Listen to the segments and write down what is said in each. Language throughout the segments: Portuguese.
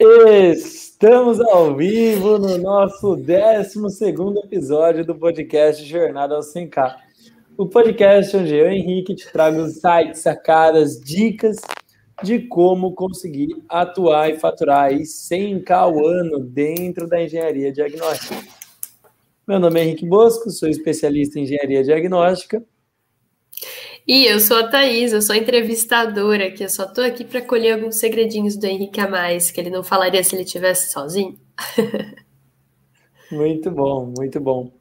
Estamos ao vivo no nosso 12 episódio do podcast Jornada ao 100K. O podcast onde eu, Henrique, te trago sites, sacadas, dicas de como conseguir atuar e faturar aí 100K ao ano dentro da engenharia diagnóstica. Meu nome é Henrique Bosco, sou especialista em engenharia diagnóstica e eu sou a Thaís, eu sou entrevistadora, que eu só tô aqui para colher alguns segredinhos do Henrique a mais, que ele não falaria se ele estivesse sozinho. muito bom, muito bom.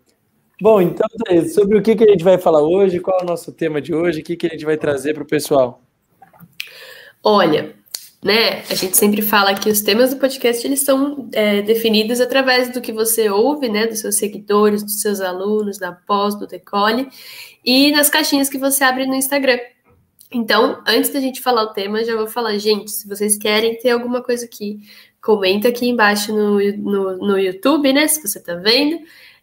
Bom, então, Thaís, sobre o que, que a gente vai falar hoje, qual é o nosso tema de hoje, o que, que a gente vai trazer para o pessoal? Olha, né, a gente sempre fala que os temas do podcast eles são é, definidos através do que você ouve, né, dos seus seguidores, dos seus alunos, da pós, do decole, e nas caixinhas que você abre no Instagram. Então, antes da gente falar o tema, já vou falar, gente, se vocês querem ter alguma coisa aqui, comenta aqui embaixo no, no, no YouTube, né? Se você tá vendo.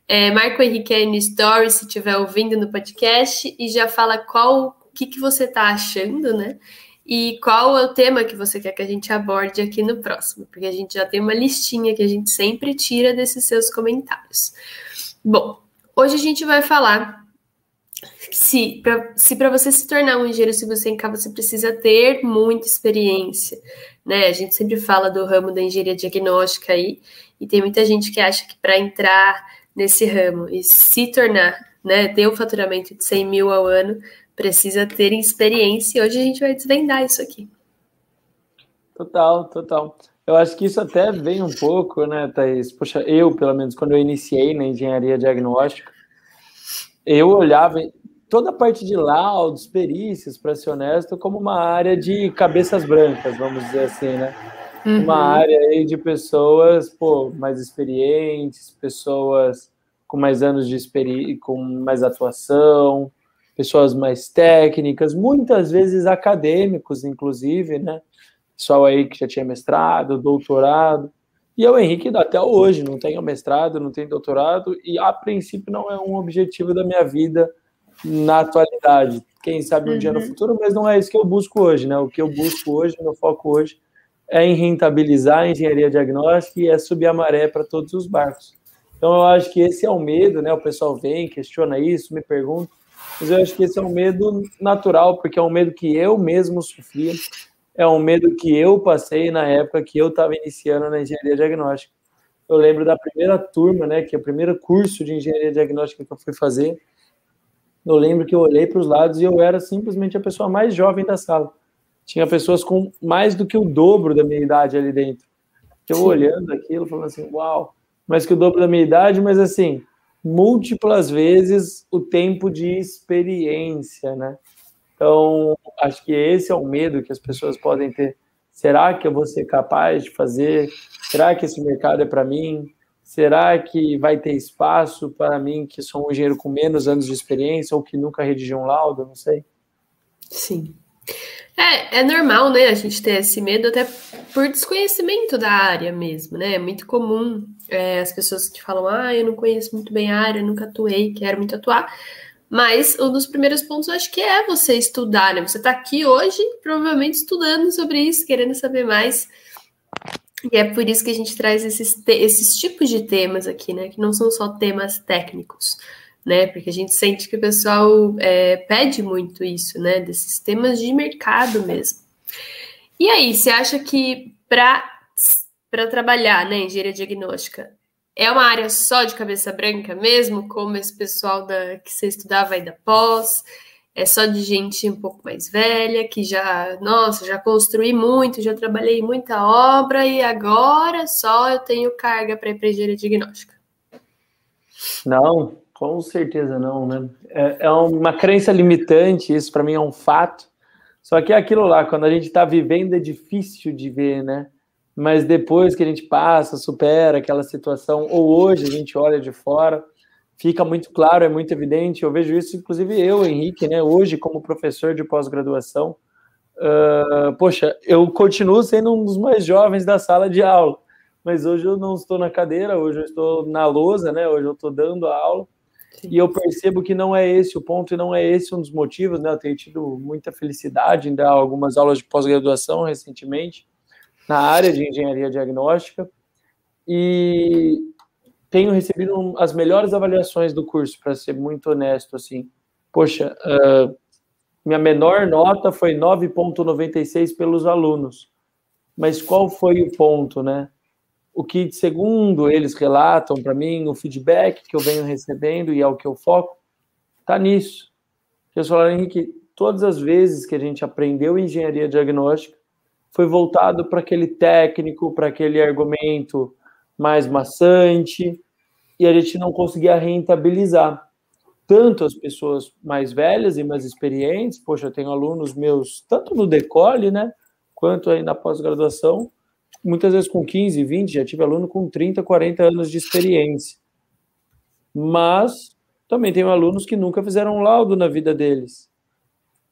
É, marca o Henrique aí no Story, se estiver ouvindo no podcast, e já fala qual o que, que você tá achando, né? E qual é o tema que você quer que a gente aborde aqui no próximo, porque a gente já tem uma listinha que a gente sempre tira desses seus comentários. Bom, hoje a gente vai falar se para você se tornar um engenheiro civil sem K, você precisa ter muita experiência, né? A gente sempre fala do ramo da engenharia diagnóstica aí, e tem muita gente que acha que para entrar nesse ramo e se tornar, né, ter um faturamento de 100 mil ao ano, precisa ter experiência, e hoje a gente vai desvendar isso aqui. Total, total. Eu acho que isso até vem um pouco, né, Thaís? Poxa, eu, pelo menos, quando eu iniciei na engenharia diagnóstica, eu olhava toda a parte de laudos, perícias, para ser honesto, como uma área de cabeças brancas, vamos dizer assim, né? Uhum. Uma área aí de pessoas pô, mais experientes, pessoas com mais anos de experiência, com mais atuação, pessoas mais técnicas, muitas vezes acadêmicos, inclusive, né? Pessoal aí que já tinha mestrado, doutorado. E eu, Henrique, até hoje não tenho mestrado, não tenho doutorado, e a princípio não é um objetivo da minha vida na atualidade. Quem sabe um uhum. dia no uhum. futuro, mas não é isso que eu busco hoje, né? O que eu busco hoje, meu foco hoje, é em rentabilizar a engenharia diagnóstica e é subir a maré para todos os barcos. Então eu acho que esse é o medo, né? O pessoal vem, questiona isso, me pergunta, mas eu acho que esse é um medo natural, porque é um medo que eu mesmo sofria, é um medo que eu passei na época que eu estava iniciando na engenharia diagnóstica. Eu lembro da primeira turma, né, que é o primeiro curso de engenharia diagnóstica que eu fui fazer. Eu lembro que eu olhei para os lados e eu era simplesmente a pessoa mais jovem da sala. Tinha pessoas com mais do que o dobro da minha idade ali dentro. Eu Sim. olhando aquilo, falando assim, uau, mais que o dobro da minha idade, mas assim, múltiplas vezes o tempo de experiência, né? Então, acho que esse é o medo que as pessoas podem ter. Será que eu vou ser capaz de fazer? Será que esse mercado é para mim? Será que vai ter espaço para mim, que sou um engenheiro com menos anos de experiência ou que nunca redigiu um laudo? Não sei. Sim. É, é normal, né, a gente ter esse medo até por desconhecimento da área mesmo, né? É muito comum é, as pessoas que falam, ah, eu não conheço muito bem a área, nunca atuei, quero muito atuar. Mas um dos primeiros pontos eu acho que é você estudar, né? Você está aqui hoje, provavelmente estudando sobre isso, querendo saber mais. E é por isso que a gente traz esses, esses tipos de temas aqui, né? Que não são só temas técnicos, né? Porque a gente sente que o pessoal é, pede muito isso, né? Desses temas de mercado mesmo. E aí, você acha que para trabalhar, né, engenharia diagnóstica, é uma área só de cabeça branca mesmo, como esse pessoal da, que você estudava aí da pós? É só de gente um pouco mais velha, que já, nossa, já construí muito, já trabalhei muita obra e agora só eu tenho carga para ir para engenharia diagnóstica? Não, com certeza não, né? É, é uma crença limitante, isso para mim é um fato. Só que é aquilo lá, quando a gente está vivendo é difícil de ver, né? mas depois que a gente passa, supera aquela situação, ou hoje a gente olha de fora, fica muito claro, é muito evidente. Eu vejo isso, inclusive eu, Henrique, né, hoje como professor de pós-graduação. Uh, poxa, eu continuo sendo um dos mais jovens da sala de aula, mas hoje eu não estou na cadeira, hoje eu estou na lousa, né? Hoje eu estou dando a aula. E eu percebo que não é esse o ponto e não é esse um dos motivos, né? Eu tenho tido muita felicidade em dar algumas aulas de pós-graduação recentemente na área de engenharia diagnóstica e tenho recebido as melhores avaliações do curso, para ser muito honesto, assim. Poxa, uh, minha menor nota foi 9,96 pelos alunos. Mas qual foi o ponto, né? O que, segundo eles relatam para mim, o feedback que eu venho recebendo e é o que eu foco, tá nisso. Eles falaram, Henrique, todas as vezes que a gente aprendeu engenharia diagnóstica, foi voltado para aquele técnico, para aquele argumento mais maçante, e a gente não conseguia rentabilizar. Tanto as pessoas mais velhas e mais experientes, poxa, eu tenho alunos meus, tanto no decole, né, quanto aí na pós-graduação, muitas vezes com 15, 20, já tive aluno com 30, 40 anos de experiência. Mas também tenho alunos que nunca fizeram um laudo na vida deles.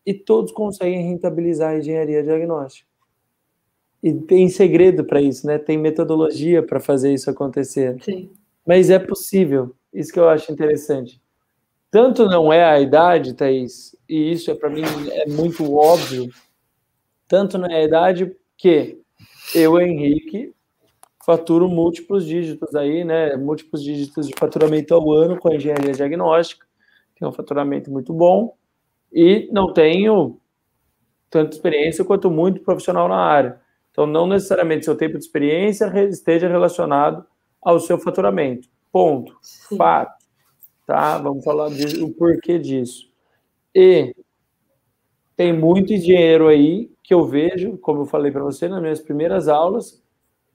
E todos conseguem rentabilizar a engenharia diagnóstica. E tem segredo para isso, né? Tem metodologia para fazer isso acontecer. Sim. Mas é possível. Isso que eu acho interessante. Tanto não é a idade, Thaís, e isso é para mim é muito óbvio. Tanto não é a idade que eu, Henrique, faturo múltiplos dígitos aí, né? Múltiplos dígitos de faturamento ao ano com a engenharia diagnóstica. Tenho um faturamento muito bom e não tenho tanta experiência quanto muito profissional na área. Então, não necessariamente seu tempo de experiência esteja relacionado ao seu faturamento. Ponto. Sim. Fato. Tá? Vamos falar do porquê disso. E tem muito dinheiro aí que eu vejo, como eu falei para você nas minhas primeiras aulas.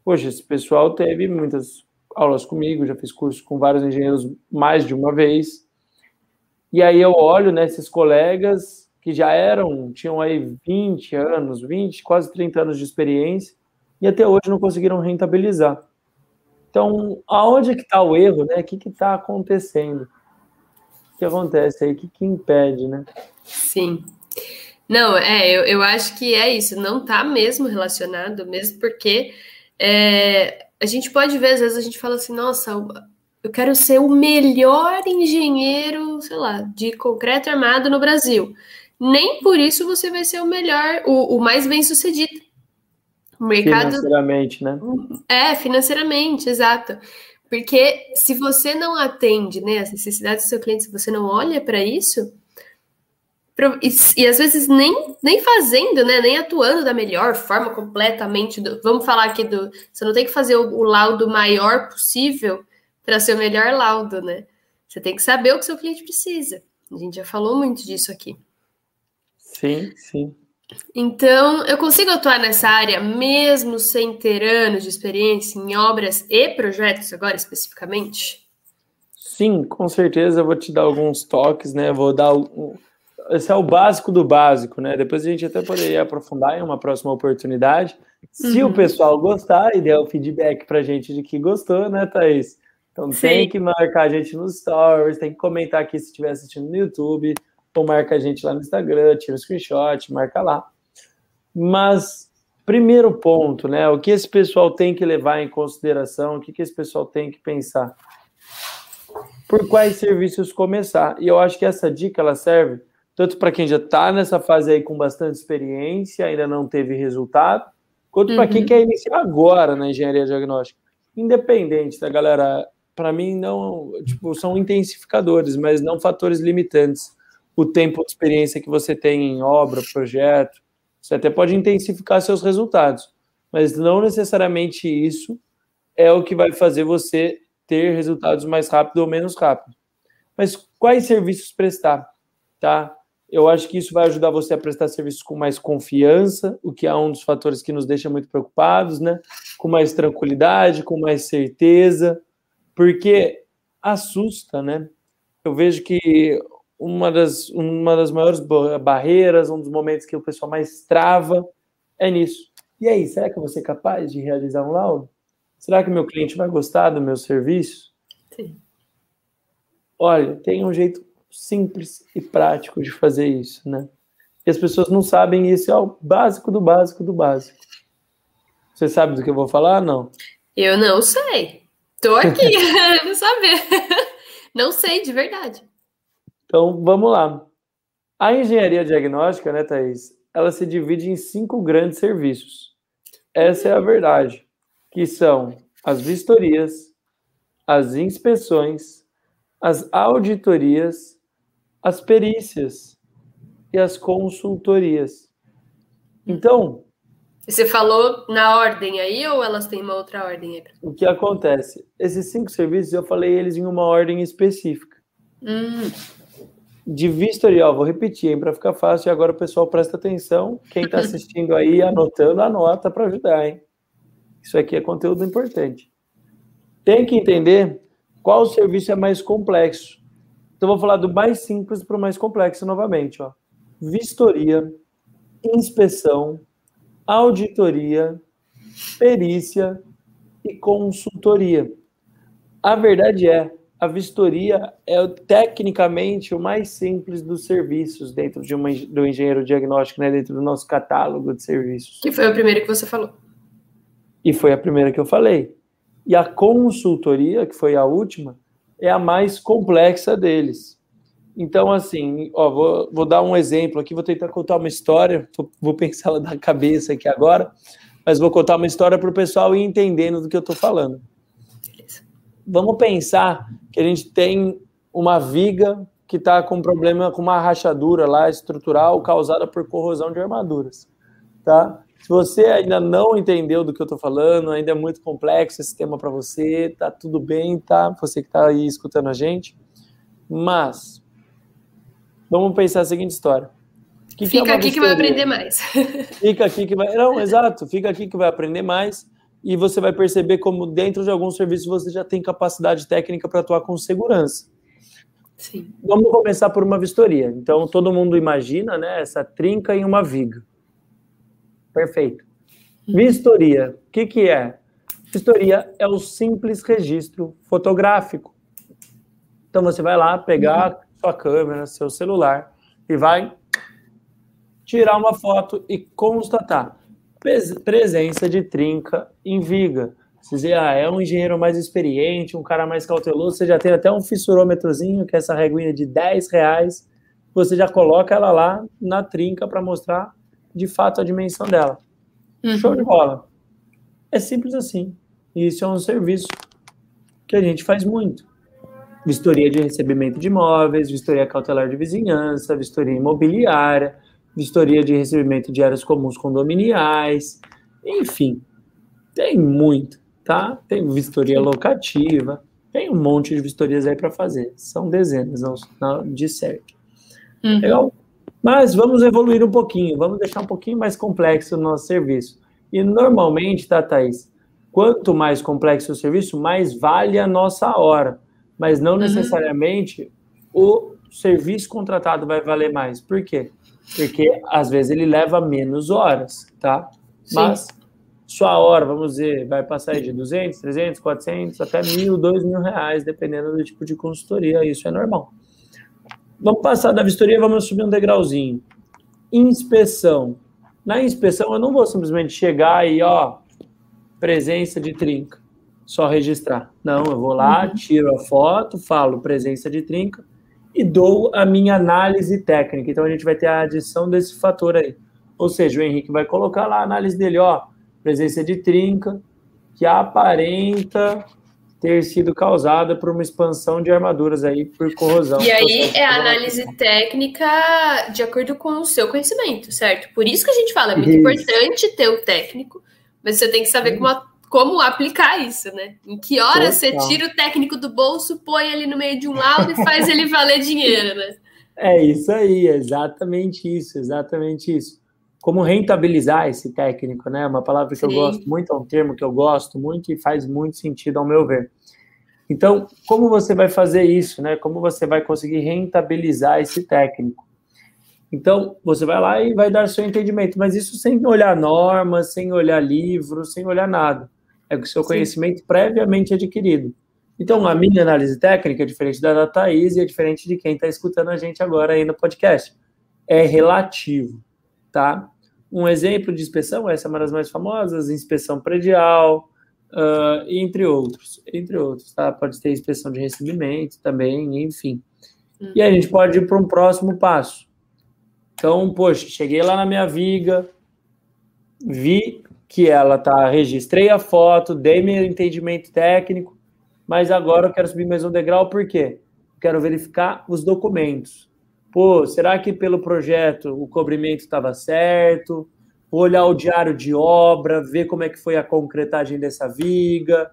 Poxa, esse pessoal teve muitas aulas comigo, já fiz curso com vários engenheiros mais de uma vez. E aí eu olho nesses né, colegas que já eram, tinham aí 20 anos, 20, quase 30 anos de experiência, e até hoje não conseguiram rentabilizar. Então, aonde é que está o erro, né? O que está acontecendo? O que acontece aí? O que, que impede, né? Sim. Não, é, eu, eu acho que é isso, não está mesmo relacionado, mesmo porque é, a gente pode ver, às vezes a gente fala assim, nossa, eu quero ser o melhor engenheiro, sei lá, de concreto armado no Brasil. Nem por isso você vai ser o melhor, o, o mais bem sucedido. O mercado. Financeiramente, né? É, financeiramente, exato. Porque se você não atende né, as necessidades do seu cliente, se você não olha para isso, e, e, às vezes nem, nem fazendo, né, nem atuando da melhor forma completamente. Do, vamos falar aqui do. Você não tem que fazer o, o laudo maior possível para ser o melhor laudo, né? Você tem que saber o que seu cliente precisa. A gente já falou muito disso aqui. Sim, sim. Então, eu consigo atuar nessa área mesmo sem ter anos de experiência em obras e projetos, agora especificamente? Sim, com certeza eu vou te dar alguns toques, né? Vou dar um... esse é o básico do básico, né? Depois a gente até poderia aprofundar em uma próxima oportunidade. Se uhum. o pessoal gostar e der o feedback pra gente de que gostou, né, Thaís? Então Sim. tem que marcar a gente nos stories, tem que comentar aqui se estiver assistindo no YouTube ou marca a gente lá no Instagram, tira o screenshot, marca lá. Mas, primeiro ponto, né? O que esse pessoal tem que levar em consideração, o que, que esse pessoal tem que pensar? Por quais serviços começar? E eu acho que essa dica ela serve tanto para quem já está nessa fase aí com bastante experiência, ainda não teve resultado, quanto uhum. para quem quer iniciar agora na engenharia diagnóstica. Independente da galera, para mim não, tipo, são intensificadores, mas não fatores limitantes o tempo de experiência que você tem em obra, projeto. Você até pode intensificar seus resultados, mas não necessariamente isso é o que vai fazer você ter resultados mais rápido ou menos rápido. Mas quais serviços prestar, tá? Eu acho que isso vai ajudar você a prestar serviços com mais confiança, o que é um dos fatores que nos deixa muito preocupados, né? Com mais tranquilidade, com mais certeza, porque assusta, né? Eu vejo que uma das, uma das maiores barreiras, um dos momentos que o pessoal mais trava é nisso. E aí, será que eu vou ser capaz de realizar um laudo? Será que meu cliente vai gostar do meu serviço? Sim. Olha, tem um jeito simples e prático de fazer isso, né? E as pessoas não sabem isso, é o básico do básico do básico. Você sabe do que eu vou falar? Não. Eu não sei. Tô aqui, não saber. Não sei, de verdade. Então, vamos lá. A engenharia diagnóstica, né, Thaís? Ela se divide em cinco grandes serviços. essa é a verdade, que são as vistorias, as inspeções, as auditorias, as perícias e as consultorias. Então, você falou na ordem aí ou elas têm uma outra ordem aí? O que acontece? Esses cinco serviços eu falei eles em uma ordem específica. Hum. De vistoria, vou repetir, para ficar fácil, e agora o pessoal presta atenção. Quem está assistindo aí, anotando, anota para ajudar, hein? Isso aqui é conteúdo importante. Tem que entender qual serviço é mais complexo. Então, vou falar do mais simples para o mais complexo novamente. Ó. Vistoria, inspeção, auditoria, perícia e consultoria. A verdade é, a vistoria é tecnicamente o mais simples dos serviços dentro de uma, do engenheiro diagnóstico, né, dentro do nosso catálogo de serviços. Que foi a primeira que você falou. E foi a primeira que eu falei. E a consultoria, que foi a última, é a mais complexa deles. Então, assim, ó, vou, vou dar um exemplo aqui, vou tentar contar uma história, vou pensar ela da cabeça aqui agora, mas vou contar uma história para o pessoal ir entendendo do que eu estou falando. Vamos pensar que a gente tem uma viga que está com problema com uma rachadura lá estrutural causada por corrosão de armaduras, tá? Se você ainda não entendeu do que eu estou falando, ainda é muito complexo esse tema para você, tá tudo bem, tá? Você que está aí escutando a gente, mas Vamos pensar a seguinte história. Que fica que é aqui que vai aprender mais. fica aqui que vai. Não, exato, fica aqui que vai aprender mais e você vai perceber como dentro de alguns serviços você já tem capacidade técnica para atuar com segurança. Sim. Vamos começar por uma vistoria. Então todo mundo imagina, né, essa trinca em uma viga. Perfeito. Vistoria, o que que é? Vistoria é o simples registro fotográfico. Então você vai lá pegar sua câmera, seu celular e vai tirar uma foto e constatar presença de trinca em viga. Você dizer, ah, é um engenheiro mais experiente, um cara mais cauteloso, você já tem até um fissurômetrozinho, que é essa reguinha de 10 reais, você já coloca ela lá na trinca para mostrar de fato a dimensão dela. Uhum. Show de bola. É simples assim. E isso é um serviço que a gente faz muito vistoria de recebimento de imóveis, vistoria cautelar de vizinhança, vistoria imobiliária, vistoria de recebimento de áreas comuns condominiais, enfim, tem muito, tá? Tem vistoria locativa, tem um monte de vistorias aí para fazer, são dezenas de certo. Uhum. Legal? Mas vamos evoluir um pouquinho, vamos deixar um pouquinho mais complexo o nosso serviço. E normalmente, tá, Thaís? Quanto mais complexo o serviço, mais vale a nossa hora mas não uhum. necessariamente o serviço contratado vai valer mais. Por quê? Porque às vezes ele leva menos horas, tá? Sim. Mas sua hora, vamos dizer, vai passar de 200, 300, 400, até mil, dois mil reais, dependendo do tipo de consultoria. Isso é normal. Vamos passar da vistoria, vamos subir um degrauzinho. Inspeção. Na inspeção, eu não vou simplesmente chegar e, ó, presença de trinca só registrar. Não, eu vou lá, uhum. tiro a foto, falo presença de trinca e dou a minha análise técnica. Então a gente vai ter a adição desse fator aí. Ou seja, o Henrique vai colocar lá a análise dele, ó, presença de trinca que aparenta ter sido causada por uma expansão de armaduras aí por corrosão. E aí é a análise técnica de acordo com o seu conhecimento, certo? Por isso que a gente fala, é muito isso. importante ter o técnico, mas você tem que saber como como aplicar isso, né? Em que hora você tira o técnico do bolso, põe ele no meio de um laudo e faz ele valer dinheiro, né? É isso aí, exatamente isso, exatamente isso. Como rentabilizar esse técnico, né? Uma palavra que Sim. eu gosto muito, é um termo que eu gosto muito e faz muito sentido ao meu ver. Então, como você vai fazer isso, né? Como você vai conseguir rentabilizar esse técnico? Então, você vai lá e vai dar seu entendimento, mas isso sem olhar normas, sem olhar livros, sem olhar nada é com o seu Sim. conhecimento previamente adquirido. Então, a minha análise técnica é diferente da da Thaís e é diferente de quem está escutando a gente agora aí no podcast. É relativo, tá? Um exemplo de inspeção, essa é uma das mais famosas, inspeção predial, uh, entre outros, entre outros, tá? Pode ter inspeção de recebimento também, enfim. Hum. E aí a gente pode ir para um próximo passo. Então, poxa, cheguei lá na minha viga, vi que ela tá, registrei a foto, dei meu entendimento técnico, mas agora eu quero subir mais um degrau, por quê? Quero verificar os documentos. Pô, será que pelo projeto o cobrimento estava certo? Vou olhar o diário de obra, ver como é que foi a concretagem dessa viga.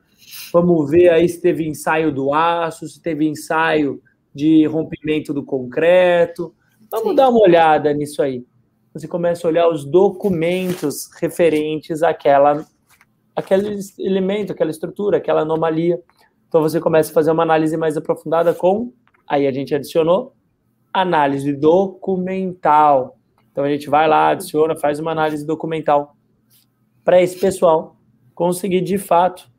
Vamos ver aí se teve ensaio do aço, se teve ensaio de rompimento do concreto. Vamos Sim. dar uma olhada nisso aí você começa a olhar os documentos referentes àquela, àquele elemento, aquela estrutura, aquela anomalia. Então você começa a fazer uma análise mais aprofundada com, aí a gente adicionou, análise documental. Então a gente vai lá, adiciona, faz uma análise documental para esse pessoal conseguir de fato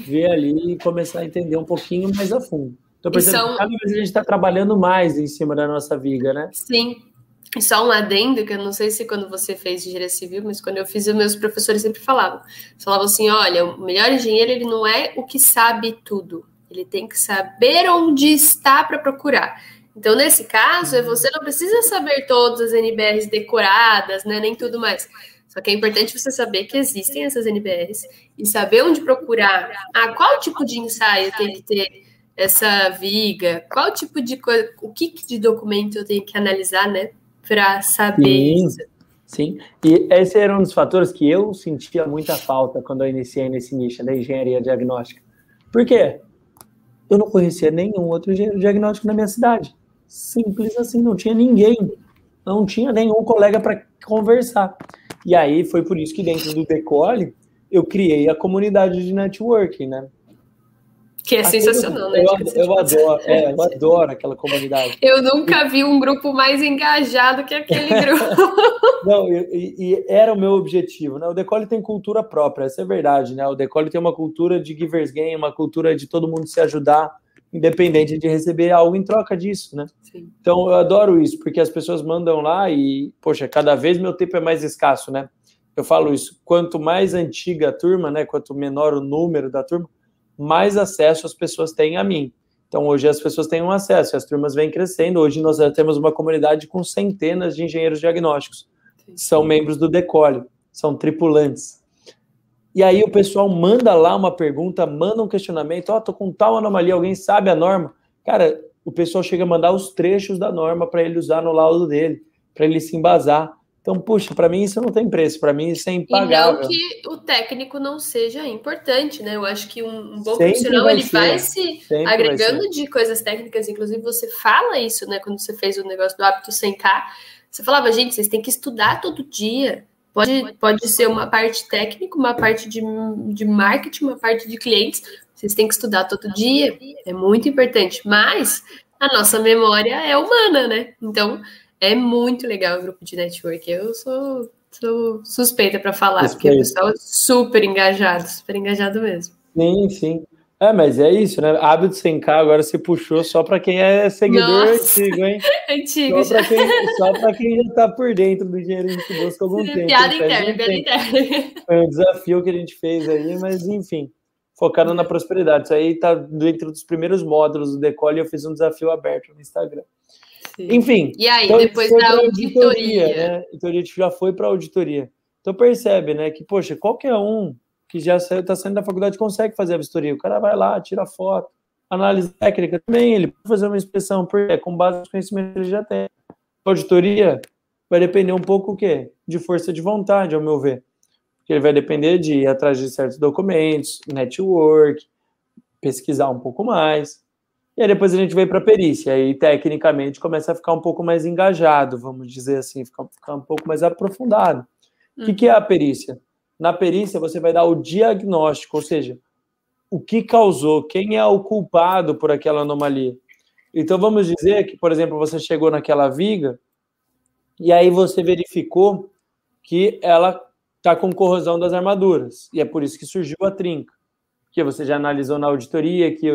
ver ali e começar a entender um pouquinho mais a fundo. Então, por exemplo, são... cada vez a gente está trabalhando mais em cima da nossa viga, né? Sim, e só um adendo, que eu não sei se quando você fez engenharia civil, mas quando eu fiz, os meus professores sempre falavam. Falavam assim, olha, o melhor engenheiro, ele não é o que sabe tudo. Ele tem que saber onde está para procurar. Então, nesse caso, uhum. você não precisa saber todas as NBRs decoradas, né, nem tudo mais. Só que é importante você saber que existem essas NBRs e saber onde procurar. Ah, qual tipo de ensaio tem que ter essa viga? Qual tipo de coisa, o que de documento eu tenho que analisar, né? para saber sim, isso. Sim, e esse era um dos fatores que eu sentia muita falta quando eu iniciei nesse nicho da engenharia diagnóstica. Por quê? Eu não conhecia nenhum outro engenheiro diagnóstico na minha cidade. Simples assim, não tinha ninguém. Não tinha nenhum colega para conversar. E aí foi por isso que dentro do Decole eu criei a comunidade de networking, né? Que é Aquilo, sensacional, né? Eu, eu adoro, é, eu adoro aquela comunidade. Eu nunca vi um grupo mais engajado que aquele grupo. Não, e, e, era o meu objetivo, né? O Decole tem cultura própria, essa é verdade, né? O Decole tem uma cultura de givers game, uma cultura de todo mundo se ajudar, independente de receber algo em troca disso, né? Sim. Então eu adoro isso, porque as pessoas mandam lá e, poxa, cada vez meu tempo é mais escasso, né? Eu falo isso, quanto mais antiga a turma, né? Quanto menor o número da turma, mais acesso as pessoas têm a mim. Então, hoje as pessoas têm um acesso, as turmas vêm crescendo. Hoje nós já temos uma comunidade com centenas de engenheiros diagnósticos. São membros do Decole, são tripulantes. E aí o pessoal manda lá uma pergunta, manda um questionamento, ó, oh, tô com tal anomalia, alguém sabe a norma? Cara, o pessoal chega a mandar os trechos da norma para ele usar no laudo dele, para ele se embasar. Então, puxa, para mim isso não tem preço, para mim isso é impagável. E não que o técnico não seja importante, né? Eu acho que um, bom Sempre profissional vai ele ser. vai se Sempre agregando vai de coisas técnicas, inclusive você fala isso, né? Quando você fez o negócio do hábito sem k você falava, gente, vocês têm que estudar todo dia. Pode, pode ser uma parte técnica, uma parte de, de marketing, uma parte de clientes. Vocês têm que estudar todo dia. É muito importante. Mas a nossa memória é humana, né? Então, é muito legal o grupo de network. Eu sou, sou suspeita para falar, Suspeito. porque o pessoal é super engajado, super engajado mesmo. Sim, sim. É, mas é isso, né? Hábito sem K agora se puxou só para quem é seguidor Nossa. antigo, hein? antigo. Só para quem, quem, já está por dentro do dinheiro que busca algum tempo. Piada interna, piada interna. Foi um desafio que a gente fez aí, mas enfim, focando na prosperidade. Isso aí está dentro dos primeiros módulos do Decole. Eu fiz um desafio aberto no Instagram. Sim. Enfim. E aí, então depois da auditoria. auditoria né? Então a gente já foi para a auditoria. Então percebe, né, que, poxa, qualquer um que já está saindo da faculdade consegue fazer a vistoria. O cara vai lá, tira foto, análise técnica também, ele pode fazer uma inspeção, porque com base nos conhecimentos que ele já tem. A auditoria vai depender um pouco o quê? De força de vontade, ao meu ver. Porque ele vai depender de ir atrás de certos documentos, network, pesquisar um pouco mais. E aí depois a gente vem para a perícia, aí tecnicamente começa a ficar um pouco mais engajado, vamos dizer assim, ficar, ficar um pouco mais aprofundado. O uhum. que, que é a perícia? Na perícia você vai dar o diagnóstico, ou seja, o que causou, quem é o culpado por aquela anomalia. Então vamos dizer que, por exemplo, você chegou naquela viga e aí você verificou que ela está com corrosão das armaduras e é por isso que surgiu a trinca, porque você já analisou na auditoria que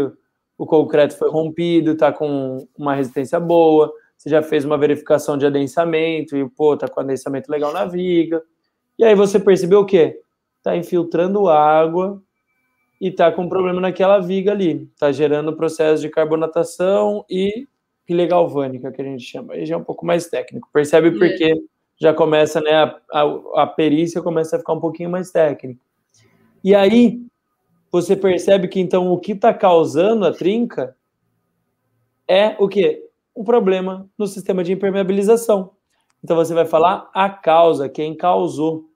o concreto foi rompido, está com uma resistência boa, você já fez uma verificação de adensamento e, pô, tá com adensamento legal na viga. E aí você percebeu o quê? Tá infiltrando água e tá com problema naquela viga ali. Tá gerando processo de carbonatação e pilha galvânica, que a gente chama. Aí já é um pouco mais técnico. Percebe porque já começa, né, a, a, a perícia começa a ficar um pouquinho mais técnica. E aí, você percebe que então o que está causando a trinca é o quê? Um problema no sistema de impermeabilização. Então você vai falar a causa, quem causou,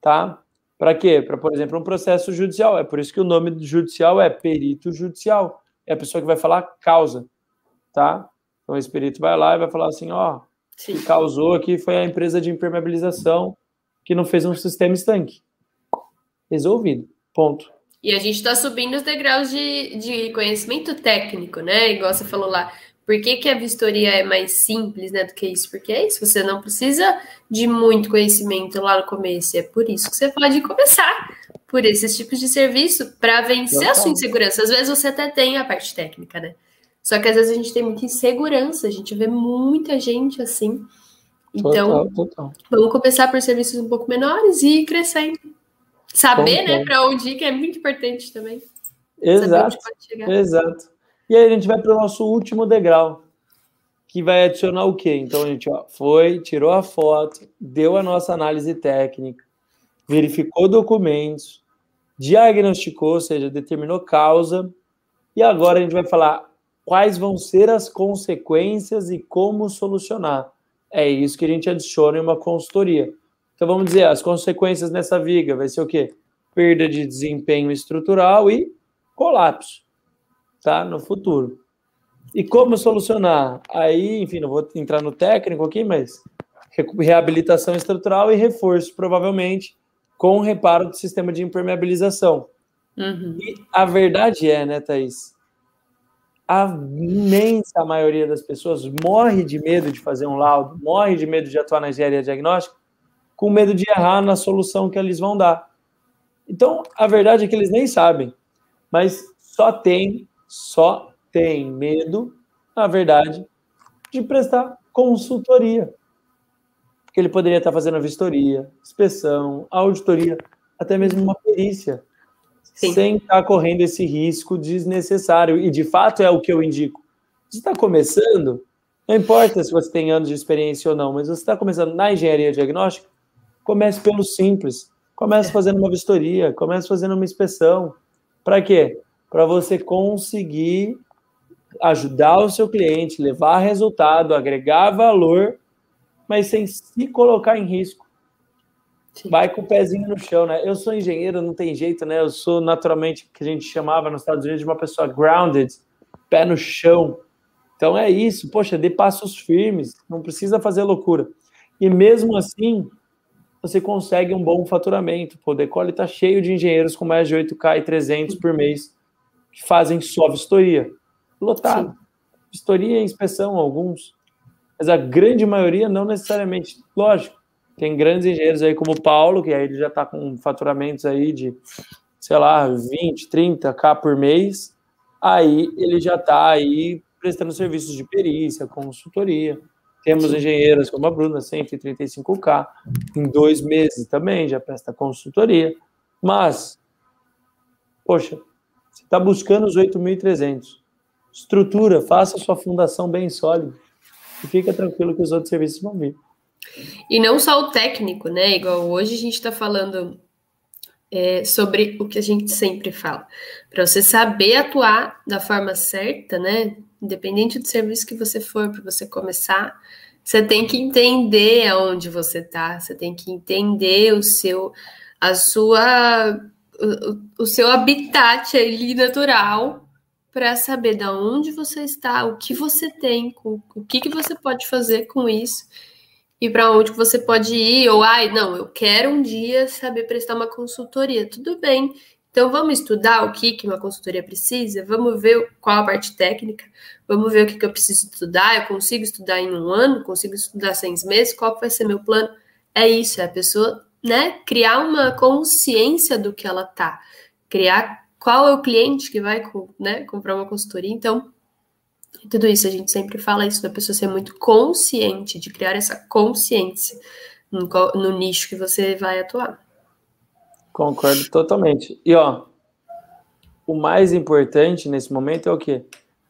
tá? Para quê? Para, por exemplo, um processo judicial. É por isso que o nome judicial é perito judicial. É a pessoa que vai falar causa, tá? Então esse perito vai lá e vai falar assim, ó, Sim. que causou aqui foi a empresa de impermeabilização que não fez um sistema estanque. Resolvido. Ponto. E a gente está subindo os degraus de, de conhecimento técnico, né? Igual você falou lá. Por que, que a vistoria é mais simples né, do que isso? Porque é isso, você não precisa de muito conhecimento lá no começo. É por isso que você pode começar por esses tipos de serviço para vencer Total. a sua insegurança. Às vezes você até tem a parte técnica, né? Só que às vezes a gente tem muita insegurança, a gente vê muita gente assim. Então, total, total. vamos começar por serviços um pouco menores e ir crescendo. Saber, né, para onde ir, que é muito importante também. Exato. Exato. E aí a gente vai para o nosso último degrau, que vai adicionar o quê? Então a gente ó, foi, tirou a foto, deu a nossa análise técnica, verificou documentos, diagnosticou, ou seja, determinou causa, e agora a gente vai falar quais vão ser as consequências e como solucionar. É isso que a gente adiciona em uma consultoria. Então vamos dizer, as consequências nessa viga vai ser o quê? Perda de desempenho estrutural e colapso, tá? No futuro. E como solucionar? Aí, enfim, não vou entrar no técnico aqui, mas reabilitação estrutural e reforço, provavelmente, com reparo do sistema de impermeabilização. Uhum. E a verdade é, né, Thaís? A imensa maioria das pessoas morre de medo de fazer um laudo, morre de medo de atuar na engenharia diagnóstica, com medo de errar na solução que eles vão dar. Então, a verdade é que eles nem sabem, mas só tem, só tem medo, na verdade, de prestar consultoria. Porque ele poderia estar fazendo a vistoria, inspeção, auditoria, até mesmo uma perícia, Sim. sem estar correndo esse risco desnecessário. E de fato é o que eu indico. Você está começando, não importa se você tem anos de experiência ou não, mas você está começando na engenharia diagnóstica, Comece pelo simples. Comece fazendo uma vistoria, comece fazendo uma inspeção. Para quê? Para você conseguir ajudar o seu cliente, levar resultado, agregar valor, mas sem se colocar em risco. Vai com o pezinho no chão, né? Eu sou engenheiro, não tem jeito, né? Eu sou naturalmente que a gente chamava nos Estados Unidos de uma pessoa grounded, pé no chão. Então é isso, poxa, dê passos firmes, não precisa fazer loucura. E mesmo assim, você consegue um bom faturamento. O Decole está cheio de engenheiros com mais de 8K e 300 por mês que fazem só vistoria. Lotado. Sim. Vistoria e inspeção, alguns. Mas a grande maioria não necessariamente. Lógico, tem grandes engenheiros aí como o Paulo, que aí ele já está com faturamentos aí de, sei lá, 20, 30K por mês. Aí ele já está aí prestando serviços de perícia, consultoria. Temos engenheiras como a Bruna, 135K, em dois meses também, já presta consultoria. Mas, poxa, está buscando os 8.300. Estrutura, faça sua fundação bem sólida e fica tranquilo que os outros serviços vão vir. E não só o técnico, né? Igual hoje a gente está falando é, sobre o que a gente sempre fala. Para você saber atuar da forma certa, né? Independente do serviço que você for, para você começar, você tem que entender aonde você está, você tem que entender o seu, a sua, o, seu habitat ali natural para saber da onde você está, o que você tem, o, o que, que você pode fazer com isso e para onde você pode ir, ou ai, não, eu quero um dia saber prestar uma consultoria. Tudo bem. Então vamos estudar o que, que uma consultoria precisa, vamos ver qual a parte técnica, vamos ver o que, que eu preciso estudar, eu consigo estudar em um ano, consigo estudar seis meses, qual vai ser meu plano? É isso, é a pessoa né, criar uma consciência do que ela tá, criar qual é o cliente que vai né, comprar uma consultoria. Então, tudo isso, a gente sempre fala isso, da pessoa ser muito consciente, de criar essa consciência no, no nicho que você vai atuar. Concordo totalmente. E ó, o mais importante nesse momento é o quê?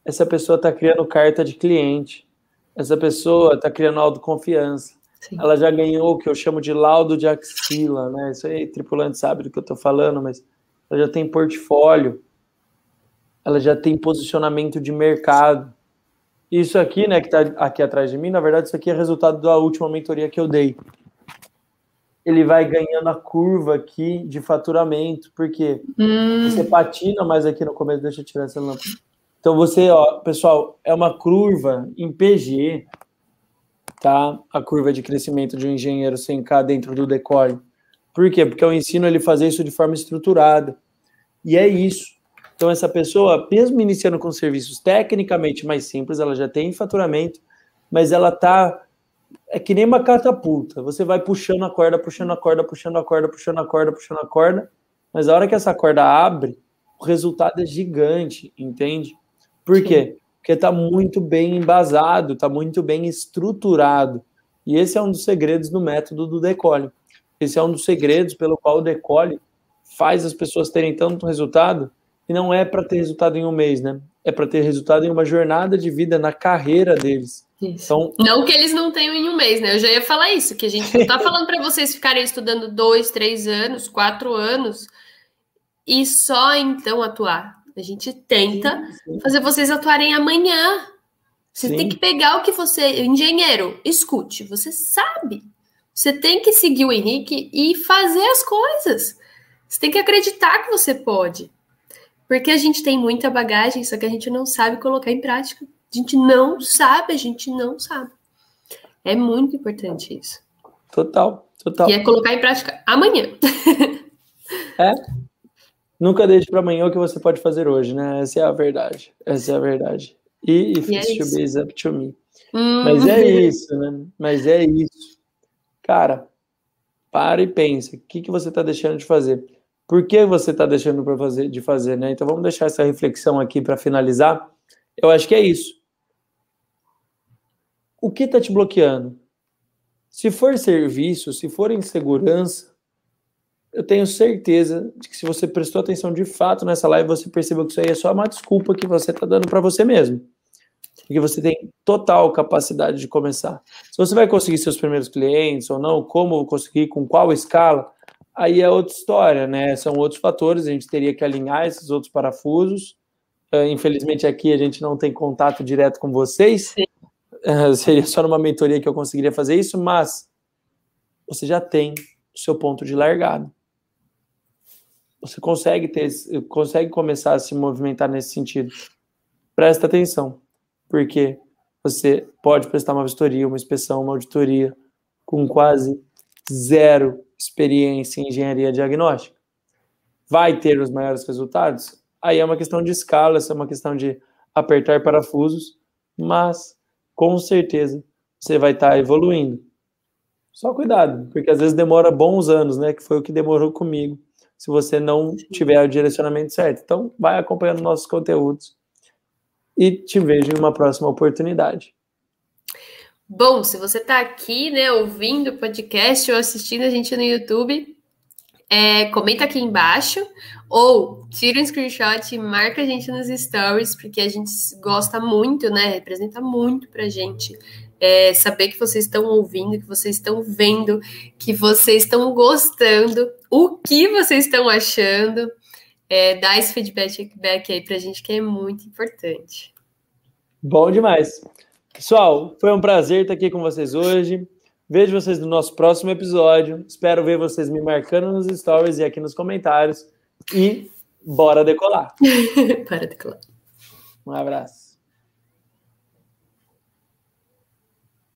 Essa pessoa está criando carta de cliente. Essa pessoa está criando autoconfiança. Sim. ela já ganhou o que eu chamo de laudo de axila, né? Isso aí, tripulante sabe do que eu estou falando, mas ela já tem portfólio, ela já tem posicionamento de mercado. Isso aqui, né, que está aqui atrás de mim, na verdade, isso aqui é resultado da última mentoria que eu dei. Ele vai ganhando a curva aqui de faturamento, porque hum. você patina mais aqui no começo, deixa eu tirar essa lâmpada. Então você, ó, pessoal, é uma curva em PG, tá? A curva de crescimento de um engenheiro 100K dentro do decore. Por quê? Porque eu ensino ele a fazer isso de forma estruturada. E é isso. Então, essa pessoa, mesmo iniciando com serviços tecnicamente mais simples, ela já tem faturamento, mas ela tá. É que nem uma catapulta. Você vai puxando a corda, puxando a corda, puxando a corda, puxando a corda, puxando a corda, mas a hora que essa corda abre, o resultado é gigante, entende? Por quê? Porque está muito bem embasado, está muito bem estruturado. E esse é um dos segredos do método do decole. Esse é um dos segredos pelo qual o decole faz as pessoas terem tanto resultado, e não é para ter resultado em um mês, né? É para ter resultado em uma jornada de vida na carreira deles. Isso. Então, não que eles não tenham em um mês, né? Eu já ia falar isso, que a gente não está falando para vocês ficarem estudando dois, três anos, quatro anos e só então atuar. A gente tenta sim, sim. fazer vocês atuarem amanhã. Você sim. tem que pegar o que você. Engenheiro, escute, você sabe. Você tem que seguir o Henrique e fazer as coisas. Você tem que acreditar que você pode. Porque a gente tem muita bagagem, só que a gente não sabe colocar em prática. A gente não sabe, a gente não sabe. É muito importante isso. Total, total. E é colocar em prática amanhã. É, Nunca deixe para amanhã o que você pode fazer hoje, né? Essa é a verdade. Essa é a verdade. E if it's to be, is up to me. Hum. Mas é isso, né? Mas é isso. Cara, para e pensa. O que, que você está deixando de fazer? Por que você está deixando para fazer, de fazer, né? Então vamos deixar essa reflexão aqui para finalizar. Eu acho que é isso. O que está te bloqueando? Se for serviço, se for insegurança, eu tenho certeza de que se você prestou atenção de fato nessa live, você percebeu que isso aí é só uma desculpa que você está dando para você mesmo. Porque você tem total capacidade de começar. Se você vai conseguir seus primeiros clientes ou não, como conseguir, com qual escala, aí é outra história, né? São outros fatores, a gente teria que alinhar esses outros parafusos. Uh, infelizmente aqui a gente não tem contato direto com vocês. Uh, seria só numa mentoria que eu conseguiria fazer isso, mas você já tem o seu ponto de largada você consegue ter, consegue começar a se movimentar nesse sentido. Presta atenção, porque você pode prestar uma vistoria, uma inspeção, uma auditoria com quase zero experiência em engenharia diagnóstica. Vai ter os maiores resultados? Aí é uma questão de escala, é uma questão de apertar parafusos, mas com certeza você vai estar evoluindo. Só cuidado, porque às vezes demora bons anos, né? Que foi o que demorou comigo se você não tiver o direcionamento certo. Então, vai acompanhando nossos conteúdos e te vejo em uma próxima oportunidade. Bom, se você está aqui, né, ouvindo o podcast ou assistindo a gente no YouTube, é, comenta aqui embaixo ou tira um screenshot e marca a gente nos stories, porque a gente gosta muito, né? Representa muito pra gente é, saber que vocês estão ouvindo, que vocês estão vendo, que vocês estão gostando, o que vocês estão achando. É, dá esse feedback aí pra gente que é muito importante. Bom demais. Pessoal, foi um prazer estar aqui com vocês hoje. Vejo vocês no nosso próximo episódio. Espero ver vocês me marcando nos stories e aqui nos comentários. E bora decolar. bora decolar. Um abraço.